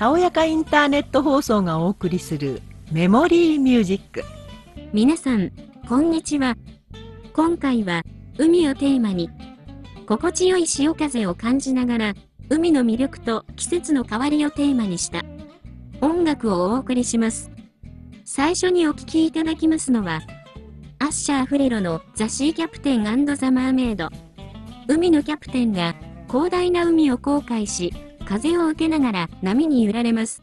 たおやかインターネット放送がお送りするメモリーミュージック。皆さん、こんにちは。今回は、海をテーマに、心地よい潮風を感じながら、海の魅力と季節の変わりをテーマにした音楽をお送りします。最初にお聴きいただきますのは、アッシャー・フレロのザ・シー・キャプテンザ・マーメイド。海のキャプテンが広大な海を航海し、風を受けながら波に揺られます。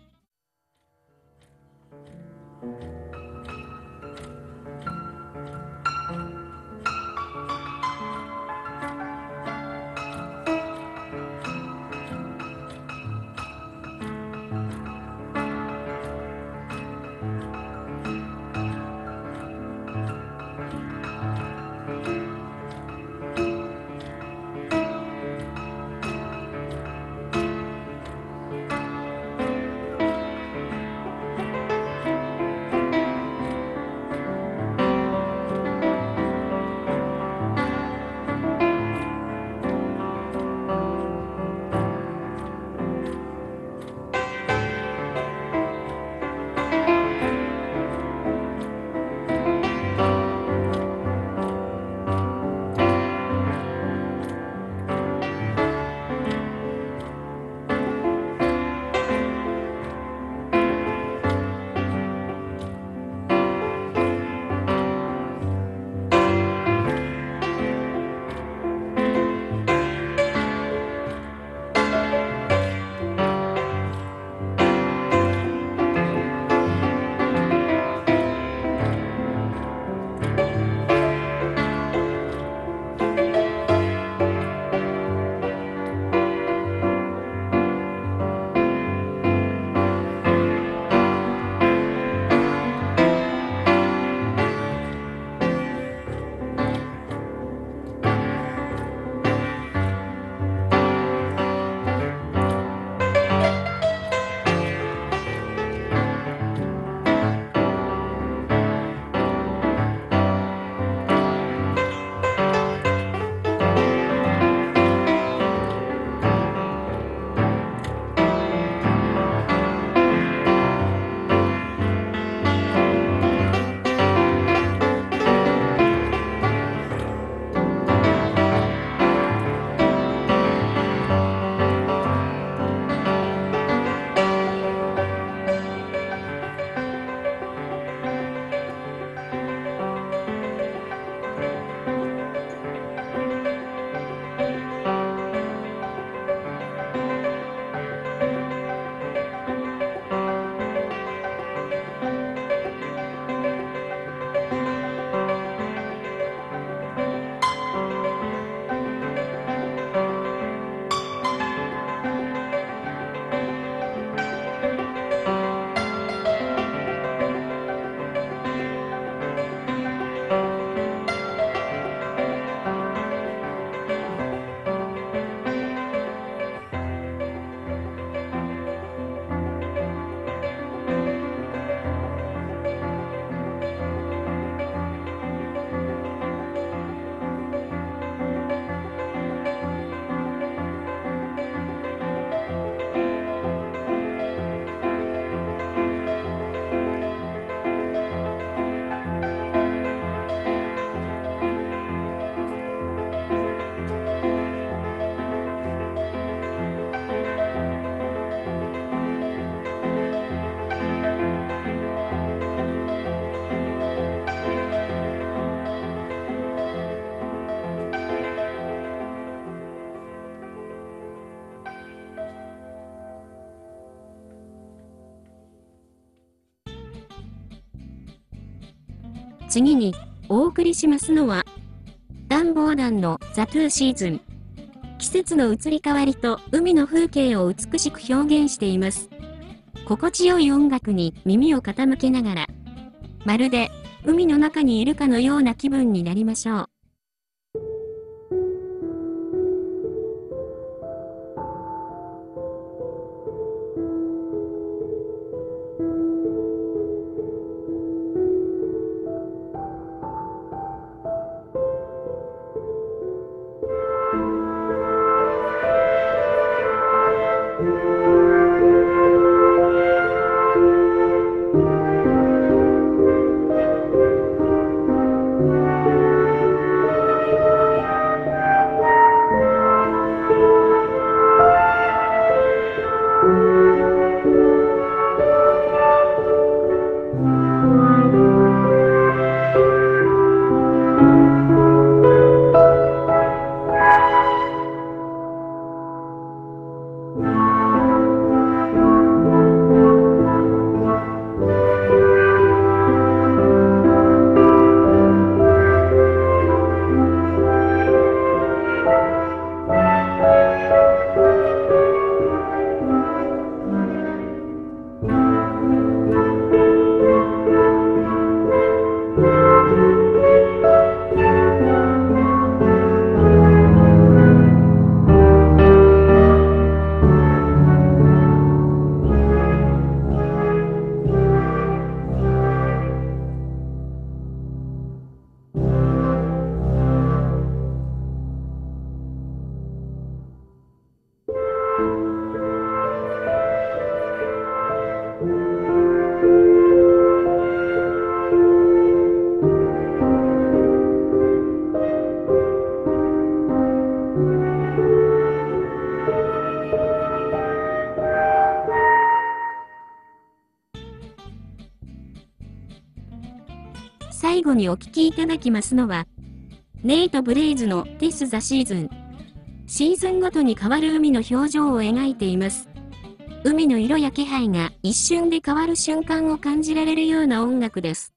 次にお送りしますのは、暖房団のザ・トゥーシーズン。季節の移り変わりと海の風景を美しく表現しています。心地よい音楽に耳を傾けながら、まるで海の中にいるかのような気分になりましょう。後にお聴きいただきますのは、ネイト・ブレイズの This the Season。シーズンごとに変わる海の表情を描いています。海の色や気配が一瞬で変わる瞬間を感じられるような音楽です。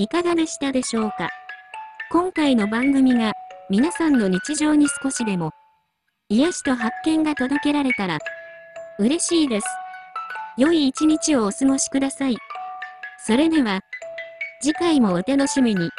いかがでしたでしょうか？今回の番組が皆さんの日常に少しでも癒しと発見が届けられたら嬉しいです。良い一日をお過ごしください。それでは次回もお楽しみに。